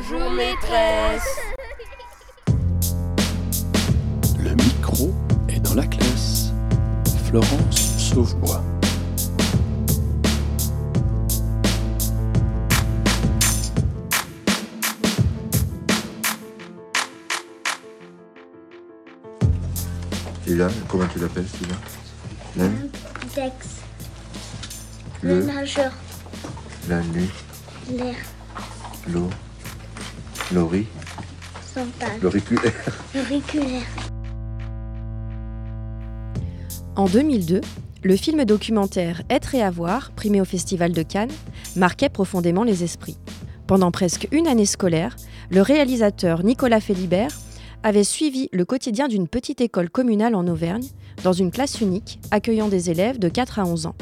Bonjour maîtresse. Le micro est dans la classe. Florence Sauvebois. Et là, comment tu l'appelles celui-là Là Dex, Le, le nageur, la, nu, l'air, l'eau, l'ori, central, l'auriculaire. auriculaire. En 2002, le film documentaire Être et avoir, primé au Festival de Cannes, marquait profondément les esprits. Pendant presque une année scolaire, le réalisateur Nicolas Philibert avait suivi le quotidien d'une petite école communale en Auvergne, dans une classe unique accueillant des élèves de 4 à 11 ans.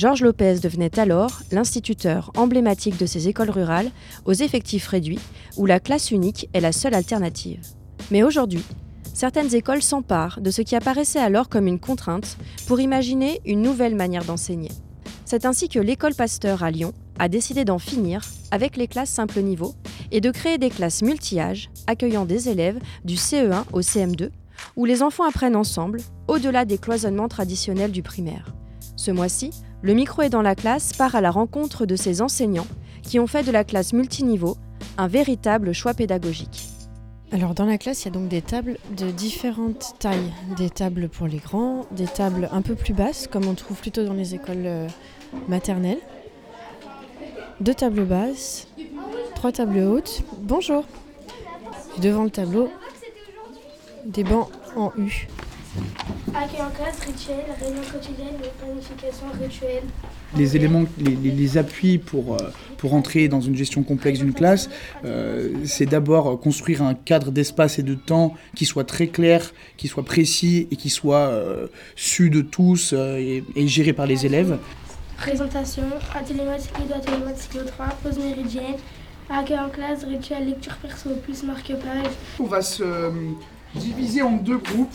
Georges Lopez devenait alors l'instituteur emblématique de ces écoles rurales aux effectifs réduits, où la classe unique est la seule alternative. Mais aujourd'hui, certaines écoles s'emparent de ce qui apparaissait alors comme une contrainte pour imaginer une nouvelle manière d'enseigner. C'est ainsi que l'école Pasteur à Lyon a décidé d'en finir avec les classes simple niveau et de créer des classes multi-âges accueillant des élèves du CE1 au CM2 où les enfants apprennent ensemble au-delà des cloisonnements traditionnels du primaire. Ce mois-ci, le micro est dans la classe part à la rencontre de ces enseignants qui ont fait de la classe multiniveau un véritable choix pédagogique. Alors dans la classe, il y a donc des tables de différentes tailles. Des tables pour les grands, des tables un peu plus basses, comme on trouve plutôt dans les écoles euh, maternelles. Deux tables basses, trois tables hautes. Bonjour. Devant le tableau, des bancs en U. Accueil en classe, rituel, réunion quotidienne, planification, rituel. les éléments, les, les- les appuis pour, euh, pour entrer dans une gestion complexe d'une classe, euh, c'est d'abord construire un cadre d'espace et de temps qui soit très clair, qui soit précis et qui soit euh, su de tous euh, et, et géré par les élèves. Présentation, atelier 2, atelier cycle 3, pause méridienne, accueil en classe, rituel, lecture perso, plus marque-page. On va se euh, diviser en deux groupes.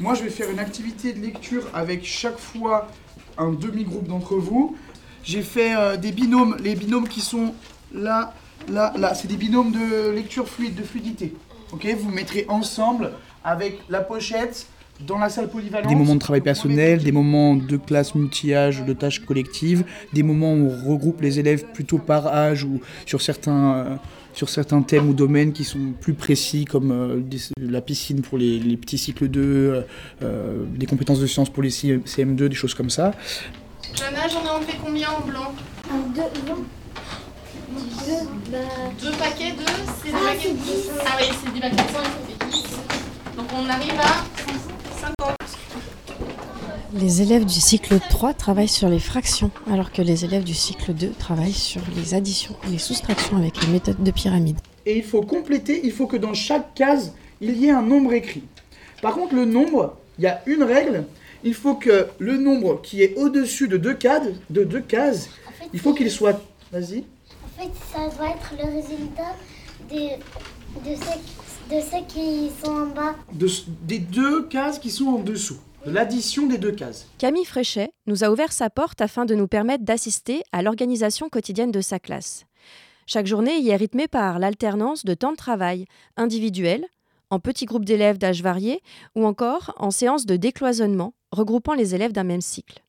Moi, je vais faire une activité de lecture avec chaque fois un demi-groupe d'entre vous. J'ai fait euh, des binômes, les binômes qui sont là, là, là. C'est des binômes de lecture fluide, de fluidité. Ok, vous mettrez ensemble avec la pochette dans la salle polyvalente. Des moments de travail personnel, des moments de classe multi-âge, de tâches collectives, des moments où on regroupe les élèves plutôt par âge ou sur certains, euh, sur certains thèmes ou domaines qui sont plus précis, comme euh, des- la piscine pour les, les petits cycles 2, euh, des compétences de sciences pour les CM2, des choses comme ça. Jana, j'en ai enlevé combien en blanc? Un, deux, non. Deux, bah, Deux paquets de. C'est des Ah, paquets de 10. Ah oui, c'est des paquets de 5, ça fait 10. Donc on arrive à 50. Les élèves du cycle 3 travaillent sur les fractions, alors que les élèves du cycle 2 travaillent sur les additions et les soustractions avec les méthodes de pyramide. Et il faut compléter, il faut que dans chaque case, il y ait un nombre écrit. Par contre, le nombre, il y a une règle, il faut que le nombre qui est au-dessus de deux cases, de deux cases, en fait, il faut qu'il soit... Vas-y. En fait, ça doit être le résultat des, de, ceux, de ceux qui sont en bas. de- des deux cases qui sont en dessous. De l'addition des deux cases. Camille Fréchet nous a ouvert sa porte afin de nous permettre d'assister à l'organisation quotidienne de sa classe. Chaque journée y est rythmée par l'alternance de temps de travail individuels, en petits groupes d'élèves d'âge variés ou encore en séances de décloisonnement regroupant les élèves d'un même cycle.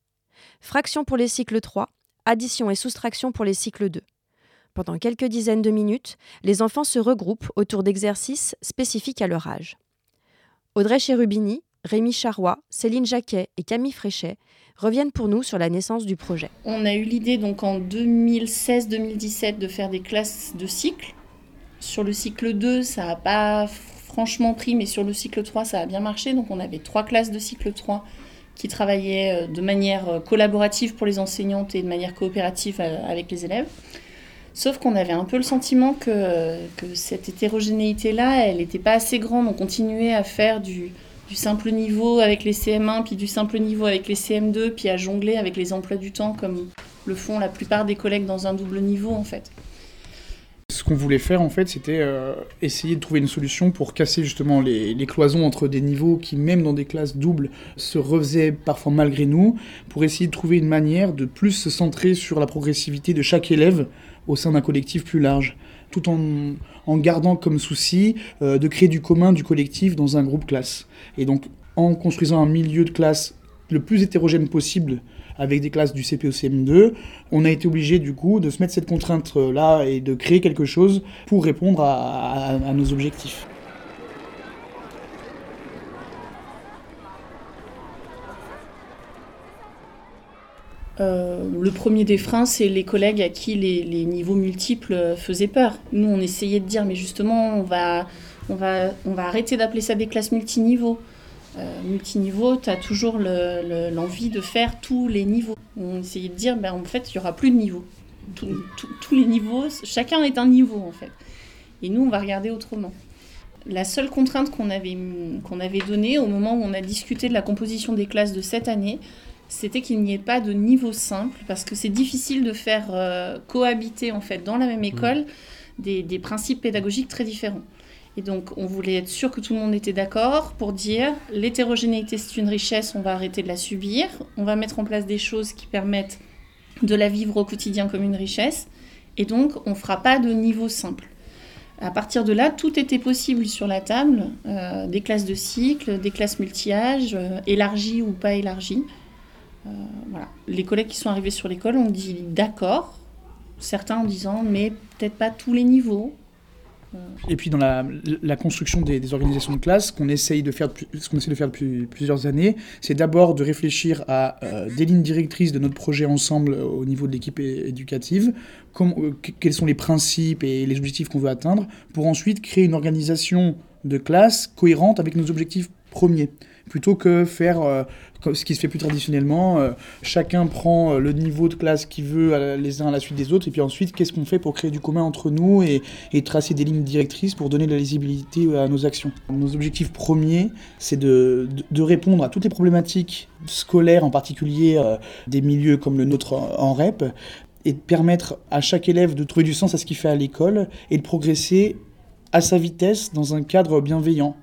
Fraction pour les cycles 3, addition et soustraction pour les cycles 2. Pendant quelques dizaines de minutes, les enfants se regroupent autour d'exercices spécifiques à leur âge. Audrey Cherubini, Rémi Charrois, Céline Jacquet et Camille Fréchet reviennent pour nous sur la naissance du projet. On a eu l'idée donc en 2016-2017 de faire des classes de cycle. Sur le cycle 2, ça n'a pas franchement pris, mais sur le cycle 3, ça a bien marché. Donc on avait trois classes de cycle 3 qui travaillaient euh, de manière euh, collaborative pour les enseignantes et de manière coopérative euh, avec les élèves. Sauf qu'on avait un peu le sentiment que, cette hétérogénéité-là, elle n'était pas assez grande. On continuait à faire du, du simple niveau avec les CM1, puis du simple niveau avec les CM2, puis à jongler avec les emplois du temps comme le font la plupart des collègues dans un double niveau en fait. Ce qu'on voulait faire en fait, c'était euh, essayer de trouver une solution pour casser justement les, les cloisons entre des niveaux qui, même dans des classes doubles, se refaisaient parfois malgré nous, pour essayer de trouver une manière de plus se centrer sur la progressivité de chaque élève au sein d'un collectif plus large. tout en, gardant comme souci euh, de créer du commun, du collectif dans un groupe classe. Et donc en construisant un milieu de classe le plus hétérogène possible avec des classes du CPOCM2, on a été obligé du coup de se mettre cette contrainte-là et de créer quelque chose pour répondre à nos objectifs. Euh, le premier des freins, c'est les collègues à qui les, niveaux multiples faisaient peur. Nous, on essayait de dire, mais justement, on va, on va, on va arrêter d'appeler ça des classes multiniveaux. Euh, multiniveau, tu as toujours l'envie de faire tous les niveaux. On essayait de dire, ben, en fait, il n'y aura plus de niveaux. tous les niveaux, chacun est un niveau, en fait. Et nous, on va regarder autrement. La seule contrainte qu'on avait, qu'on avait donnée au moment où on a discuté de la composition des classes de cette année, c'était qu'il n'y ait pas de niveau simple, parce que c'est difficile de faire euh, cohabiter en fait dans la même mm. école des, des, principes pédagogiques très différents. Et donc on voulait être sûr que tout le monde était d'accord pour dire l'hétérogénéité c'est une richesse, on va arrêter de la subir, on va mettre en place des choses qui permettent de la vivre au quotidien comme une richesse, et donc on ne fera pas de niveau simple. À partir de là, tout était possible sur la table, euh, des classes de cycle, des classes multi-âges, euh, élargies ou pas élargies. Euh, voilà. Les collègues qui sont arrivés sur l'école ont dit d'accord, certains en disant mais peut-être pas tous les niveaux. Et puis dans la, construction des, organisations de classe, qu'on essaye de faire, ce qu'on essaie de faire depuis plusieurs années, c'est d'abord de réfléchir à euh, des lignes directrices de notre projet ensemble au niveau de l'équipe éducative, euh, quels sont les principes et les objectifs qu'on veut atteindre, pour ensuite créer une organisation de classe cohérente avec nos objectifs premiers plutôt que faire euh, ce qui se fait plus traditionnellement. Euh, chacun prend euh, le niveau de classe qu'il veut les uns à la suite des autres, et puis ensuite, qu'est-ce qu'on fait pour créer du commun entre nous et, tracer des lignes directrices pour donner de la lisibilité à nos actions? Nos objectifs premiers, c'est de, répondre à toutes les problématiques scolaires, en particulier des milieux comme le nôtre en REP, et de permettre à chaque élève de trouver du sens à ce qu'il fait à l'école et de progresser à sa vitesse dans un cadre bienveillant.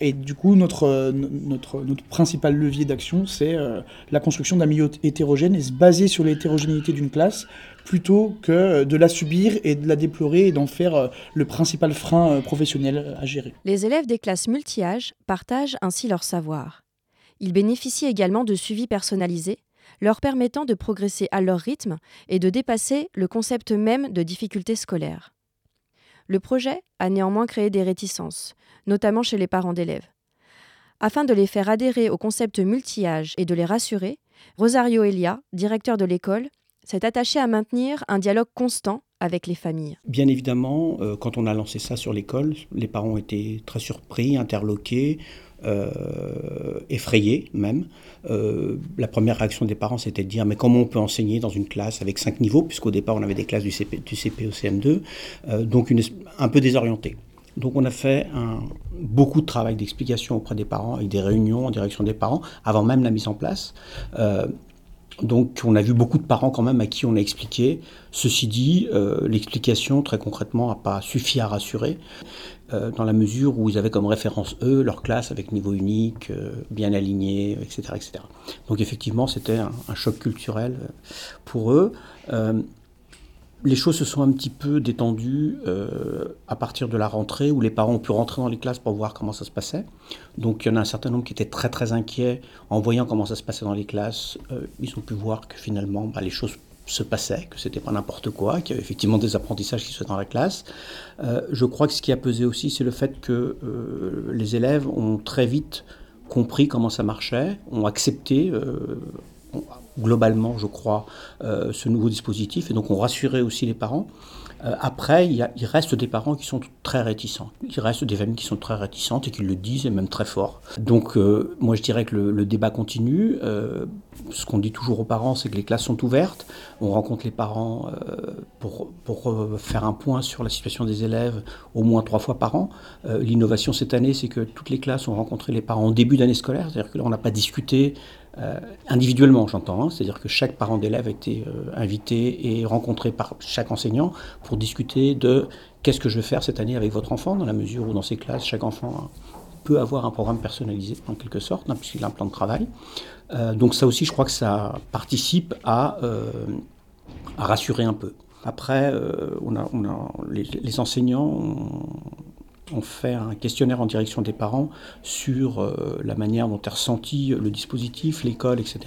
Et du coup, notre, notre, principal levier d'action, c'est euh, la construction d'un milieu hétérogène et se baser sur l'hétérogénéité d'une classe plutôt que de la subir et de la déplorer et d'en faire euh, le principal frein euh, professionnel à gérer. Les élèves des classes multi-âges partagent ainsi leur savoir. Ils bénéficient également de suivi personnalisé, leur permettant de progresser à leur rythme et de dépasser le concept même de difficulté scolaire. Le projet a néanmoins créé des réticences, notamment chez les parents d'élèves. Afin de les faire adhérer au concept multi-âge et de les rassurer, Rosario Elia, directeur de l'école, s'est attaché à maintenir un dialogue constant avec les familles. Bien évidemment, euh, quand on a lancé ça sur l'école, les parents étaient très surpris, interloqués, euh, effrayés même. Euh, la première réaction des parents, c'était de dire mais comment on peut enseigner dans une classe avec cinq niveaux, puisqu'au départ on avait des classes du, CP, du CP au CM2, donc un peu désorienté. Donc on a fait beaucoup de travail d'explication auprès des parents, avec des réunions en direction des parents, avant même la mise en place. Euh, donc on a vu beaucoup de parents quand même à qui on a expliqué. Ceci dit, euh, l'explication très concrètement n'a pas suffi à rassurer, euh, dans la mesure où ils avaient comme référence eux leur classe avec niveau unique, bien aligné, etc., etc. Donc effectivement c'était un, choc culturel pour eux les choses se sont un petit peu détendues euh, à partir de la rentrée où les parents ont pu rentrer dans les classes pour voir comment ça se passait. Donc il y en a un certain nombre qui étaient très très inquiets en voyant comment ça se passait dans les classes. Euh, ils ont pu voir que finalement bah, les choses se passaient, que c'était pas n'importe quoi, qu'il y avait effectivement des apprentissages qui se dans la classe. Euh, je crois que ce qui a pesé aussi, c'est le fait que les élèves ont très vite compris comment ça marchait, ont accepté globalement, je crois, euh, ce nouveau dispositif. Et donc, on rassurait aussi les parents. Euh, après, il, reste des parents qui sont très réticents. Il reste des familles qui sont très réticentes et qui le disent, et même très fort. Donc, euh, moi, je dirais que le, débat continue. ce qu'on dit toujours aux parents, c'est que les classes sont ouvertes. On rencontre les parents pour, pour faire un point sur la situation des élèves au moins trois fois par an. L'innovation cette année, c'est que toutes les classes ont rencontré les parents en début d'année scolaire. C'est-à-dire que là, on n'a pas discuté euh, individuellement, j'entends, hein. c'est-à-dire que chaque parent d'élève a été euh, invité et rencontré par chaque enseignant pour discuter de qu'est-ce que je vais faire cette année avec votre enfant, dans la mesure où dans ces classes, chaque enfant peut avoir un programme personnalisé en quelque sorte, hein, puisqu'il a un plan de travail. Euh, donc ça aussi, je crois que ça participe à, rassurer un peu. Après, on a, on a, les, les enseignants ont, ont fait un questionnaire en direction des parents sur euh, la manière dont est ressenti le dispositif, l'école, etc.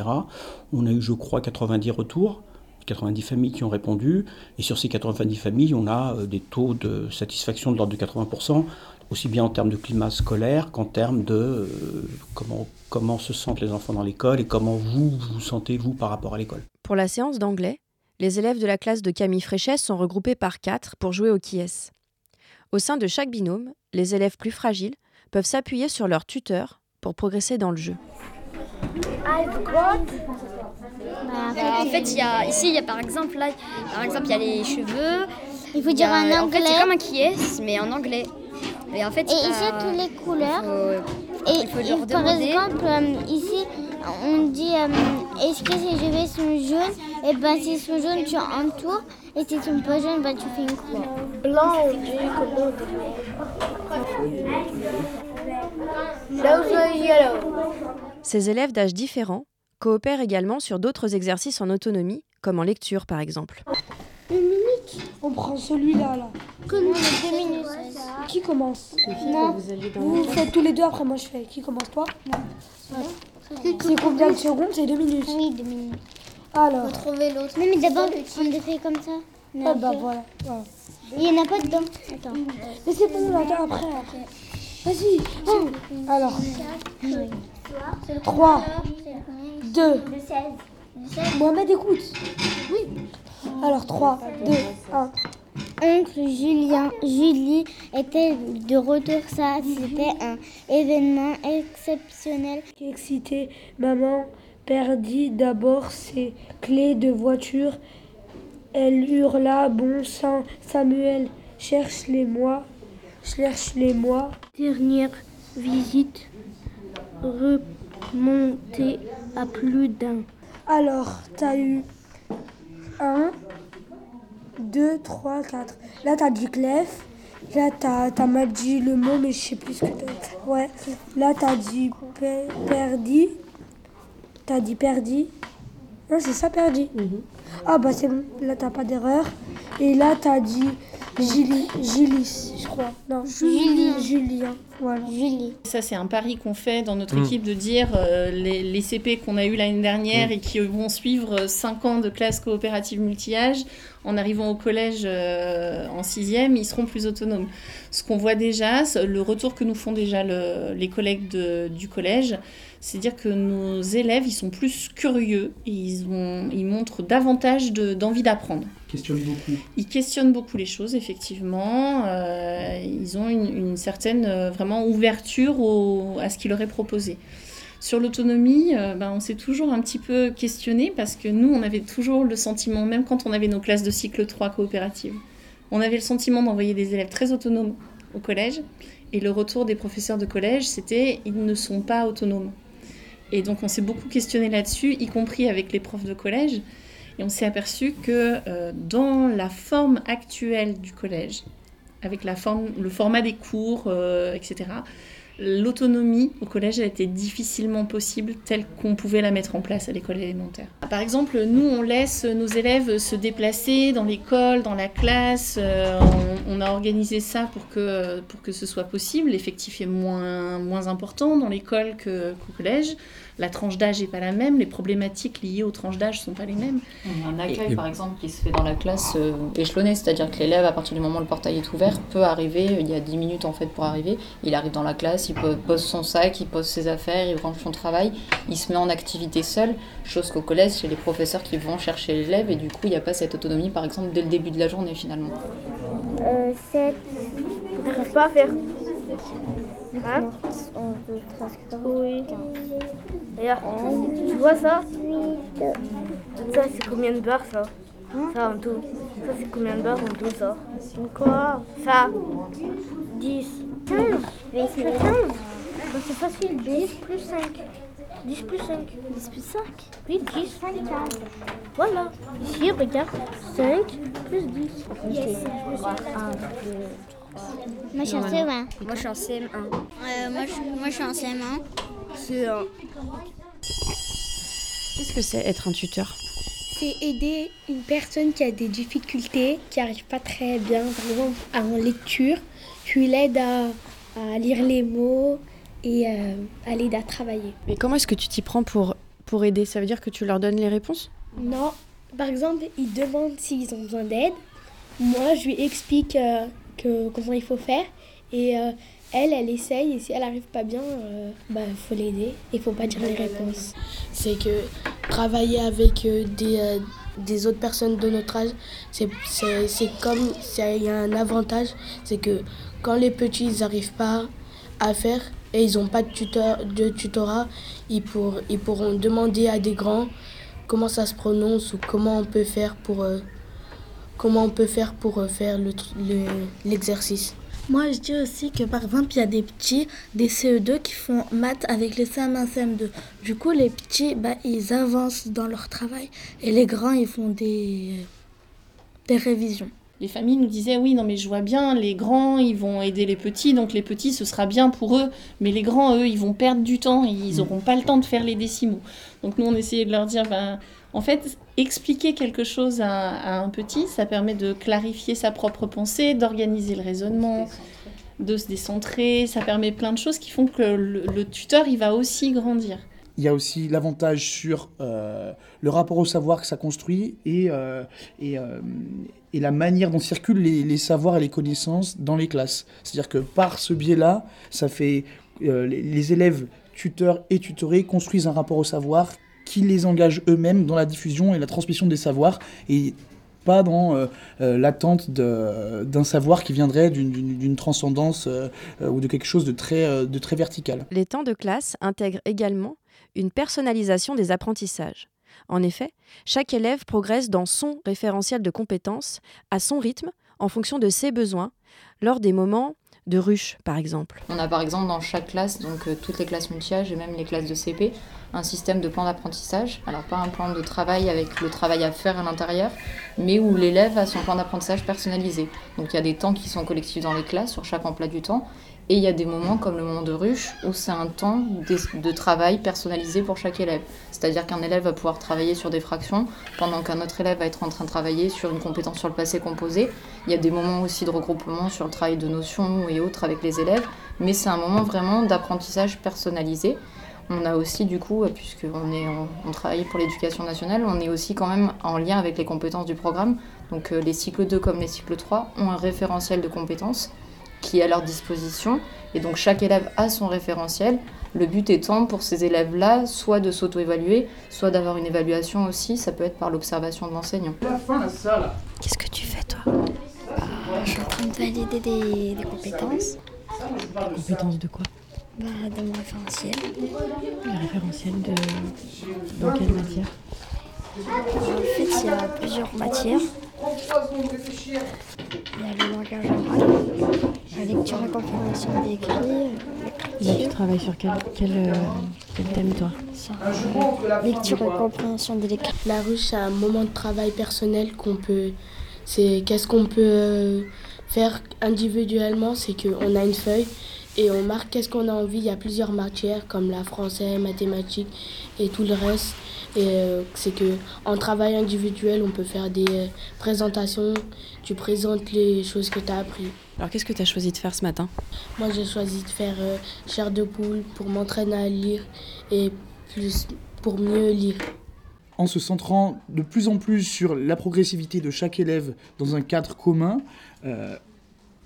On a eu, je crois, 90 retours. 90 familles qui ont répondu, et sur ces 90 familles, on a euh, des taux de satisfaction de l'ordre de 80%, aussi bien en termes de climat scolaire qu'en termes de euh, comment, comment se sentent les enfants dans l'école et comment vous vous sentez, vous, par rapport à l'école. Pour la séance d'anglais, les élèves de la classe de Camille Fréchès sont regroupés par quatre pour jouer au qui est. Au sein de chaque binôme, les élèves plus fragiles peuvent s'appuyer sur leur tuteur pour progresser dans le jeu. Bah, en fait, il y a, ici, il y a par exemple, là, par exemple, il y a les cheveux. Il faut il dire en En fait, anglais. c'est comme un qui est, mais en anglais. Et en fait, Et il y a- ici, toutes les couleurs. faut- Et, il faut et leur par demander. exemple, euh, ici, on dit euh, est-ce que ces cheveux sont jaunes Et ben, s'ils sont jaunes, tu entoures. Et s'ils sont pas jaunes, ben, tu fais une croix. Blanc, on dit comment Ces élèves d'âge différents coopèrent également sur d'autres exercices en autonomie, comme en lecture par exemple. On prend celui-là, là. Comme deux minutes. Qui commence? Non. Vous faites tous les deux, après moi je fais. Qui commence toi? C'est combien de secondes C'est deux minutes. Oui, deux minutes. Alors, Trouver l'autre. Non, mais d'abord, on le fait comme ça. Mais ah bah après- voilà. voilà. Il n'y en a pas dedans. Attends. Mais c'est bon, attends, après, après. Vas-y. Oh. Alors, 3, 2, Mohamed écoute. Oui. Alors, 3, 2, 1. Oncle Julien, Julie était de retour. Ça, c'était un événement exceptionnel. Excité, maman perdit d'abord ses clés de voiture. Elle hurla Bon sang, Samuel, cherche-les-moi, cherche-les-moi. Dernière visite remontée à plus d'un. Alors, t'as eu 1, 2, 3, 4. Là, t'as dit clef. Là, t'as t'as mal dit le mot, mais je sais plus ce que t'as Ouais. Là, t'as dit pe- perdi. T'as dit perdi. Non, c'est ça, perdi. Ah, bah c'est bon. Là, t'as pas d'erreur. Et là, t'as dit Gili, Gilis, je crois. Non, Julien. Julien. Voilà. Julie. Ça, c'est un pari qu'on fait dans notre Mm. équipe de dire euh, les, les CP qu'on a eu l'année dernière et qui vont suivre 5 ans de classe coopérative multi-âge, en arrivant au collège euh, en sixième, ils seront plus autonomes. Ce qu'on voit déjà, le retour que nous font déjà le- les collègues de- du collège, c'est dire que nos élèves, ils sont plus curieux et ils, ont, ils montrent davantage de- d'envie d'apprendre. Beaucoup. Ils questionnent beaucoup les choses, effectivement. Euh, ils ont une, une certaine euh, ouverture à ce qui leur est proposé. Sur l'autonomie, euh, ben, on s'est toujours un petit peu questionné parce que nous, on avait toujours le sentiment, même quand on avait nos classes de cycle 3 coopératives, on avait le sentiment d'envoyer des élèves très autonomes au collège. Et le retour des professeurs de collège, c'était ils ne sont pas autonomes. Et donc on s'est beaucoup questionné là-dessus, y compris avec les profs de collège. Et on s'est aperçu que euh, dans la forme actuelle du collège, avec la forme, le format des cours, euh, etc., l'autonomie au collège a été difficilement possible telle qu'on pouvait la mettre en place à l'école élémentaire. Par exemple, nous, on laisse nos élèves se déplacer dans l'école, dans la classe. euh, on, a organisé ça pour que, pour que ce soit possible. L'effectif est moins, moins important dans l'école qu'au collège. La tranche d'âge n'est pas la même, les problématiques liées aux tranches d'âge ne sont pas les mêmes. On a un accueil, par exemple, qui se fait dans la classe euh, échelonnée, c'est-à-dire que l'élève, à partir du moment où le portail est ouvert, peut arriver, il y a 10 minutes en fait pour arriver, il arrive dans la classe, il peut- pose son sac, il pose ses affaires, il range son travail, il se met en activité seul, chose qu'au collège, c'est les professeurs qui vont chercher l'élève, et du coup, il n'y a pas cette autonomie, par exemple, dès le début de la journée finalement. Euh, 7. J'arrive pas à faire. Hein 11, 12, 13, 14. Oui. D'ailleurs, tu vois ça Ça, c'est combien de barres, ça Ça, en tout. Ça, c'est combien de barres en tout, ça Quoi Ça 10. 15. Oui, c'est 15. Bah, c'est facile. 10 plus 5. 10 plus 5. 10 plus 5. Oui, 10. 5, 15. Voilà. Ici, regarde. 5 plus 10. Yes. Moi, je suis en CE1. Moi, je suis en CM1. Euh, moi, je, suis en CM1. C'est un. Qu'est-ce que c'est être un tuteur? C'est c'est aider une personne qui a des difficultés, qui n'arrive pas très bien, par exemple en lecture. Tu l'aides à, à, lire les mots et euh, à l'aider à travailler. Mais comment est-ce que tu t'y prends pour, pour aider? Ça veut dire que tu leur donnes les réponses? Non. Par exemple, ils demandent s'ils ont besoin d'aide. Moi, je lui explique euh, que, comment il faut faire. Et euh, elle, elle essaye. Et si elle n'arrive pas bien, il bah, faut l'aider. Il faut pas dire les réponses. C'est que travailler avec des des autres personnes de notre âge, c'est comme, il y a un avantage, c'est que quand les petits n'arrivent pas à faire et ils n'ont pas de, tuteur, de tutorat, ils, ils pourront demander à des grands comment ça se prononce ou comment on peut faire pour, euh, comment on peut faire, pour euh, faire l'exercice. Le, moi, je dis aussi que par exemple, il y a des petits, des CE2 qui font maths avec les CM1, CM2. Du coup, les petits, bah, ils avancent dans leur travail et les grands, ils font des, des révisions. Les familles nous disaient oui, non mais je vois bien, les grands, ils vont aider les petits, donc les petits, ce sera bien pour eux, mais les grands, eux, ils vont perdre du temps, et ils n'auront pas le temps de faire les décimaux. Donc nous, on essayait de leur dire, ben, en fait, expliquer quelque chose à, un petit, ça permet de clarifier sa propre pensée, d'organiser le raisonnement, de se décentrer. Ça permet plein de choses qui font que le, tuteur, il va aussi grandir. Il y a aussi l'avantage sur euh, le rapport au savoir que ça construit et, euh, euh, et, la manière dont circulent les, les, savoirs et les connaissances dans les classes. C'est-à-dire que par ce biais-là, ça fait les, les élèves tuteurs et tutorés construisent un rapport au savoir qui les engagent eux-mêmes dans la diffusion et la transmission des savoirs et pas dans euh, euh, l'attente d'un savoir qui viendrait d'une transcendance euh, ou de quelque chose de très, de très vertical. Les temps de classe intègrent également une personnalisation des apprentissages. En effet, chaque élève progresse dans son référentiel de compétences, à son rythme, en fonction de ses besoins, lors des moments de ruche, par exemple. On a par exemple dans chaque classe, donc toutes les classes multi-âge et même les classes de CP, un système de plan d'apprentissage. Alors pas un plan de travail avec le travail à faire à l'intérieur, mais où l'élève a son plan d'apprentissage personnalisé. Donc il y a des temps qui sont collectifs dans les classes sur chaque emploi du temps. Et il y a des moments comme le moment de ruche où c'est un temps de travail personnalisé pour chaque élève. C'est-à-dire qu'un élève va pouvoir travailler sur des fractions pendant qu'un autre élève va être en train de travailler sur une compétence sur le passé composé. Il y a des moments aussi de regroupement sur le travail de notions et autres avec les élèves, mais c'est un moment vraiment d'apprentissage personnalisé. On a aussi, du coup, puisqu'on est on travaille pour l'éducation nationale, on est aussi quand même en lien avec les compétences du programme. Donc euh, les cycles 2 comme les cycles 3 ont un référentiel de compétences qui est à leur disposition. Et donc chaque élève a son référentiel. Le but étant pour ces élèves-là, soit de s'auto-évaluer, soit d'avoir une évaluation aussi. Ça peut être par l'observation de l'enseignant. Qu'est-ce que tu fais toi? Je suis en train de valider des, des compétences. Compétences de quoi? Bah, dans mon référentiel. Le référentiel de. Dans quelle matière? En fait, il y a plusieurs matières. Il y a le langage oral, la lecture et compréhension d'écrit. Là, tu travailles sur quel, quel, euh, quel thème, toi? Sur lecture et compréhension de l'écrit. La ruche, c'est un moment de travail personnel qu'on peut. C'est qu'est-ce qu'on peut euh, faire individuellement, c'est qu'on a une feuille et on marque qu'est-ce qu'on a envie? Il y a plusieurs matières comme la français, mathématiques et tout le reste. Et euh, c'est que en travail individuel, on peut faire des euh, présentations. Tu présentes les choses que tu as appris. Alors qu'est-ce que tu as choisi de faire ce matin? Moi, j'ai choisi de faire euh, chair de poule pour m'entraîner à lire et plus pour mieux lire. En se centrant de plus en plus sur la progressivité de chaque élève dans un cadre commun,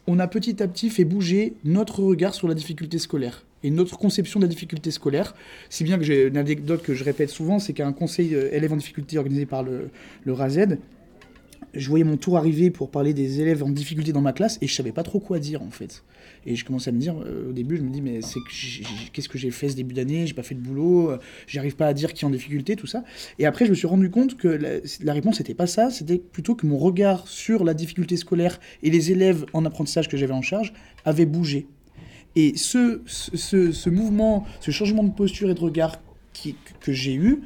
on a petit à petit fait bouger notre regard sur la difficulté scolaire et notre conception de la difficulté scolaire. Si bien que j'ai une anecdote que je répète souvent, c'est qu'un conseil euh, élèves en difficulté organisé par le, le RAZED, je voyais mon tour arriver pour parler des élèves en difficulté dans ma classe et je savais pas trop quoi dire en fait. Et je commençais à me dire, euh, au début, je me dis, mais c'est qu'est-ce que j'ai fait ce début d'année? J'ai pas fait de boulot, euh, j'arrive pas à dire qui est en difficulté, tout ça. Et après, je me suis rendu compte que la, réponse n'était pas ça, c'était plutôt que mon regard sur la difficulté scolaire et les élèves en apprentissage que j'avais en charge avait bougé. Et ce, ce, mouvement, ce changement de posture et de regard que j'ai eu,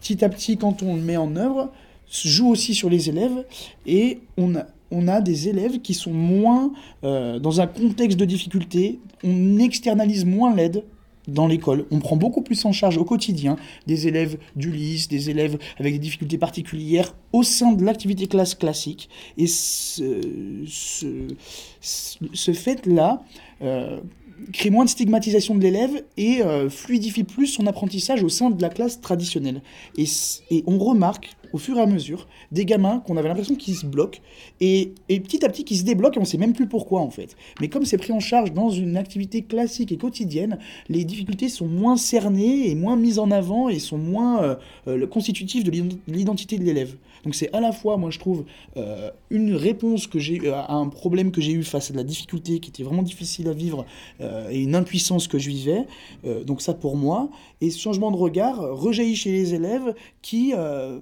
petit à petit, quand on le met en œuvre, joue aussi sur les élèves et on a, on a des élèves qui sont moins euh, dans un contexte de difficulté, on externalise moins l'aide dans l'école. On prend beaucoup plus en charge au quotidien des élèves du lycée, des élèves avec des difficultés particulières au sein de l'activité classe classique. Et ce, ce, fait-là euh, crée moins de stigmatisation de l'élève et euh, fluidifie plus son apprentissage au sein de la classe traditionnelle. Et, et on remarque au fur et à mesure des gamins qu'on avait l'impression qu'ils se bloquent et, et, petit à petit qui se débloquent et on sait même plus pourquoi en fait. Mais comme c'est pris en charge dans une activité classique et quotidienne, les difficultés sont moins cernées et moins mises en avant et sont moins euh, euh, constitutives de l'identité de l'élève. Donc c'est à la fois, moi je trouve, euh, une réponse que j'ai à un problème que j'ai eu face à de la difficulté qui était vraiment difficile à vivre et une impuissance que je vivais. Donc ça pour moi. Et ce changement de regard rejaillit chez les élèves qui,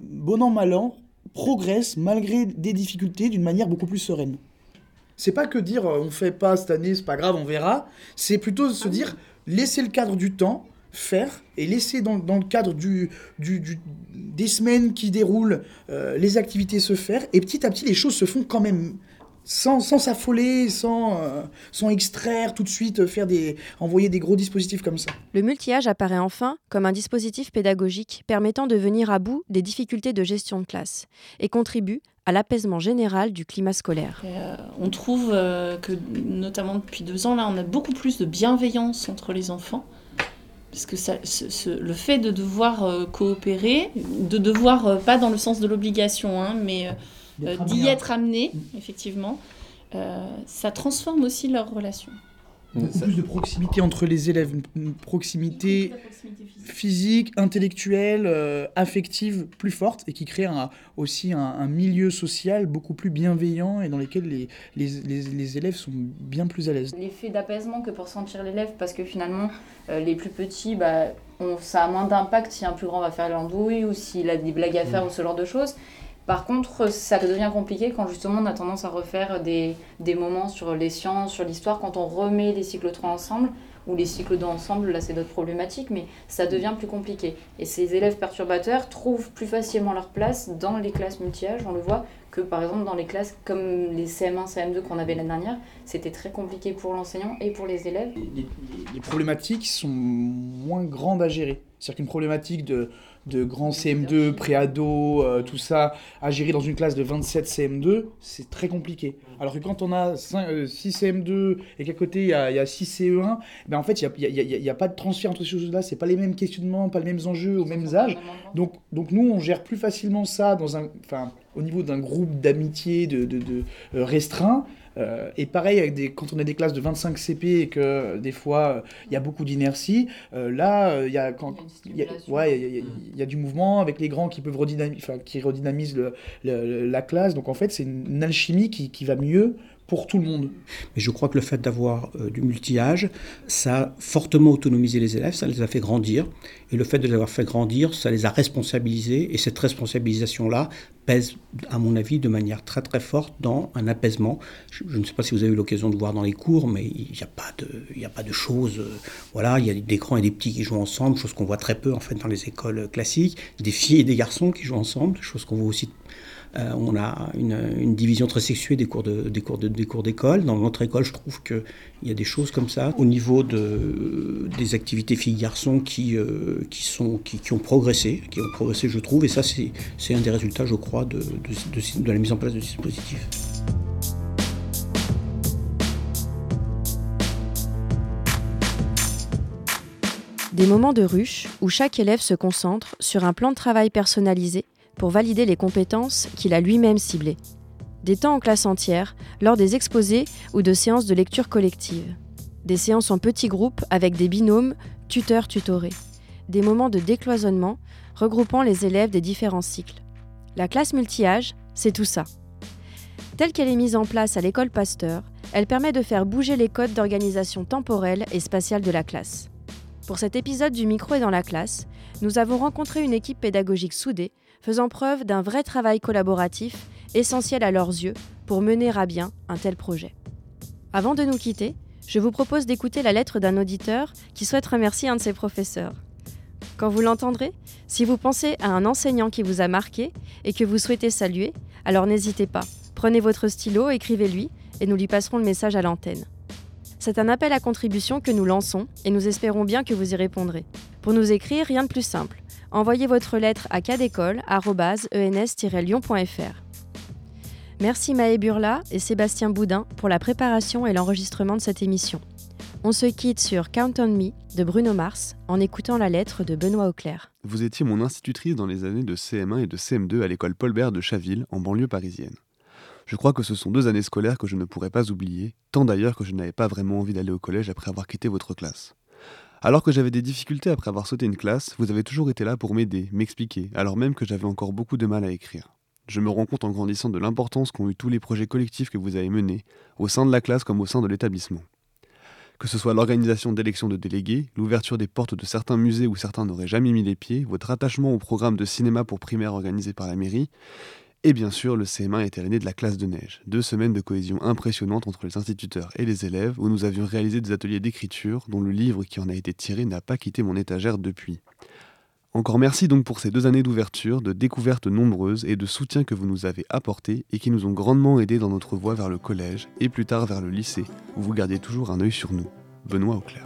bon an progressent malgré des difficultés d'une manière beaucoup plus sereine. C'est pas que dire on fait pas cette année, c'est pas grave, on verra. C'est plutôt se dire laisser le cadre du temps faire et laisser dans, dans le cadre du, du, du, des semaines qui déroulent euh, les activités se faire et petit à petit les choses se font quand même sans sans s'affoler, sans, euh, sans extraire tout de suite, faire des, envoyer des gros dispositifs comme ça. Le multi-âge apparaît enfin comme un dispositif pédagogique permettant de venir à bout des difficultés de gestion de classe et contribue à l'apaisement général du climat scolaire. Euh, on trouve euh, que, notamment depuis deux ans, là, on a beaucoup plus de bienveillance entre les enfants parce que ça, ce, ce, le fait de devoir euh, coopérer, de devoir, euh, pas dans le sens de l'obligation, hein, mais euh, d'y être amené, effectivement, ça transforme aussi leurs relations. Beaucoup plus de proximité entre les élèves, une proximité, proximité physique. physique, intellectuelle, euh, affective plus forte et qui crée un, aussi un, un, milieu social beaucoup plus bienveillant et dans lequel les, les, les, les élèves sont bien plus à l'aise. L'effet d'apaisement que pour sentir l'élève, parce que finalement, euh, les plus petits, bah, on, ça a moins d'impact si un plus grand va faire l'andouille ou s'il a des blagues à faire mmh. ou ce genre de choses. Par contre, ça devient compliqué quand justement on a tendance à refaire des, des moments sur les sciences, sur l'histoire, quand on remet les cycles 3 ensemble, ou les cycles 2 ensemble, là c'est d'autres problématiques, mais ça devient plus compliqué. Et ces élèves perturbateurs trouvent plus facilement leur place dans les classes multi-âges, on le voit, que par exemple dans les classes comme les CM1, CM2 qu'on avait l'année dernière, c'était très compliqué pour l'enseignant et pour les élèves. Les, les problématiques sont moins grandes à gérer. C'est-à-dire qu'une problématique de de grands CM2, pré-ado, euh, tout ça, à gérer dans une classe de 27 CM2, c'est très compliqué. Alors que quand on a 5, euh, 6 CM2 et qu'à côté il y, y a, 6 CE1, ben en fait il n'y a, y a, y a, pas de transfert entre ces choses-là, c'est pas les mêmes questionnements, pas les mêmes enjeux aux mêmes âges. Donc, donc nous on gère plus facilement ça dans un, au niveau d'un groupe d'amitié de, de, de, euh, restreint. Euh, et pareil, avec des, quand on a des classes de 25 CP et que euh, des fois il euh, y a beaucoup d'inertie, euh, là il y, a, quand, y, a, ouais, y, a, y a du mouvement avec les grands qui peuvent redynamiser, qui redynamisent le, le, la classe. Donc en fait, c'est une alchimie qui, qui va mieux pour tout le monde. Mais je crois que le fait d'avoir euh, du multi-âge, ça a fortement autonomisé les élèves, ça les a fait grandir. Et le fait de les avoir fait grandir, ça les a responsabilisés. Et cette responsabilisation-là pèse, à mon avis, de manière très très forte dans un apaisement. Je, ne sais pas si vous avez eu l'occasion de voir dans les cours, mais il n'y a pas de, il a pas de choses. Euh, voilà, il y a des grands et des petits qui jouent ensemble, chose qu'on voit très peu en fait dans les écoles classiques. Des filles et des garçons qui jouent ensemble, chose qu'on voit aussi euh, on a une, division très sexuée des cours d'école. Dans notre école, je trouve qu'il y a des choses comme ça. Au niveau de, des activités filles-garçons qui, euh, qui, ont progressé, je trouve, et ça, c'est un des résultats, je crois, de la mise en place de ce dispositif. Des moments de ruche où chaque élève se concentre sur un plan de travail personnalisé pour valider les compétences qu'il a lui-même ciblées. Des temps en classe entière, lors des exposés ou de séances de lecture collective. Des séances en petits groupes avec des binômes tuteurs-tutorés. Des moments de décloisonnement regroupant les élèves des différents cycles. La classe multi-âge, c'est tout ça. Telle qu'elle est mise en place à l'école Pasteur, elle permet de faire bouger les codes d'organisation temporelle et spatiale de la classe. Pour cet épisode du micro et dans la classe, nous avons rencontré une équipe pédagogique soudée faisant preuve d'un vrai travail collaboratif, essentiel à leurs yeux, pour mener à bien un tel projet. Avant de nous quitter, je vous propose d'écouter la lettre d'un auditeur qui souhaite remercier un de ses professeurs. Quand vous l'entendrez, si vous pensez à un enseignant qui vous a marqué et que vous souhaitez saluer, alors n'hésitez pas. Prenez votre stylo, écrivez-lui et nous lui passerons le message à l'antenne. C'est un appel à contribution que nous lançons et nous espérons bien que vous y répondrez. Pour nous écrire, rien de plus simple. Envoyez votre lettre à cadécole.ens-lyon.fr. Merci Maë Burla et Sébastien Boudin pour la préparation et l'enregistrement de cette émission. On se quitte sur Count on Me de Bruno Mars en écoutant la lettre de Benoît Auclair. Vous étiez mon institutrice dans les années de CM1 et de CM2 à l'école Paul Bert de Chaville, en banlieue parisienne. Je crois que ce sont deux années scolaires que je ne pourrai pas oublier, tant d'ailleurs que je n'avais pas vraiment envie d'aller au collège après avoir quitté votre classe. Alors que j'avais des difficultés après avoir sauté une classe, vous avez toujours été là pour m'aider, m'expliquer, alors même que j'avais encore beaucoup de mal à écrire. Je me rends compte en grandissant de l'importance qu'ont eu tous les projets collectifs que vous avez menés, au sein de la classe comme au sein de l'établissement. Que ce soit l'organisation d'élections de délégués, l'ouverture des portes de certains musées où certains n'auraient jamais mis les pieds, votre attachement au programme de cinéma pour primaire organisé par la mairie, et bien sûr, le CM1 était l'année de la classe de neige. Deux semaines de cohésion impressionnante entre les instituteurs et les élèves, où nous avions réalisé des ateliers d'écriture, dont le livre qui en a été tiré n'a pas quitté mon étagère depuis. Encore merci donc pour ces deux années d'ouverture, de découvertes nombreuses et de soutien que vous nous avez apporté et qui nous ont grandement aidés dans notre voie vers le collège et plus tard vers le lycée, où vous gardiez toujours un œil sur nous. Benoît Auclair.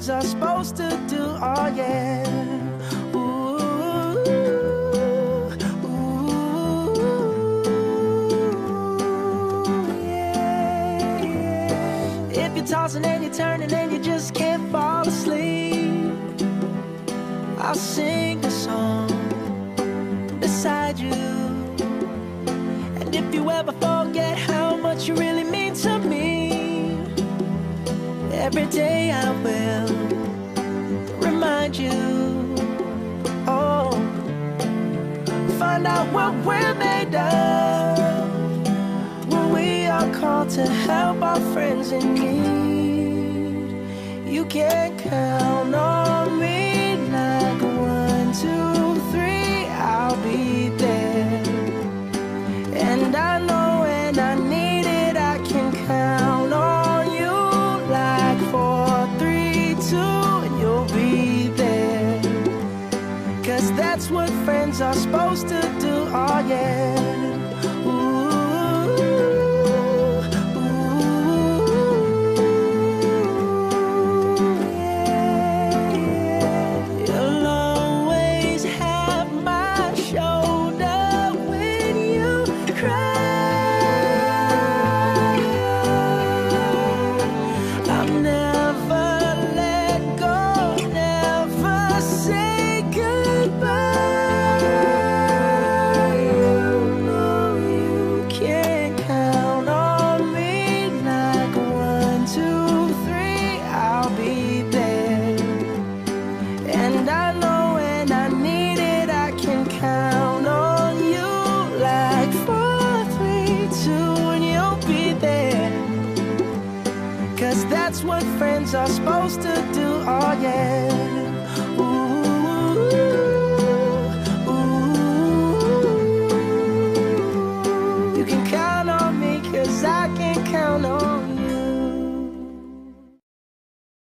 Friends are supposed to do, oh yeah. Ooh, ooh, yeah. If you're tossing and you're turning and you just can't fall asleep, I'll sing a song beside you. And if you ever forget how much you really mean to me, every day I will find out what we're made of when we are called to help our friends in need. You can count on me like one, two, three, I'll be there. And I know when I need it, I can count on you like four, three, two, you'll be there. Cause that's what friends are supposed to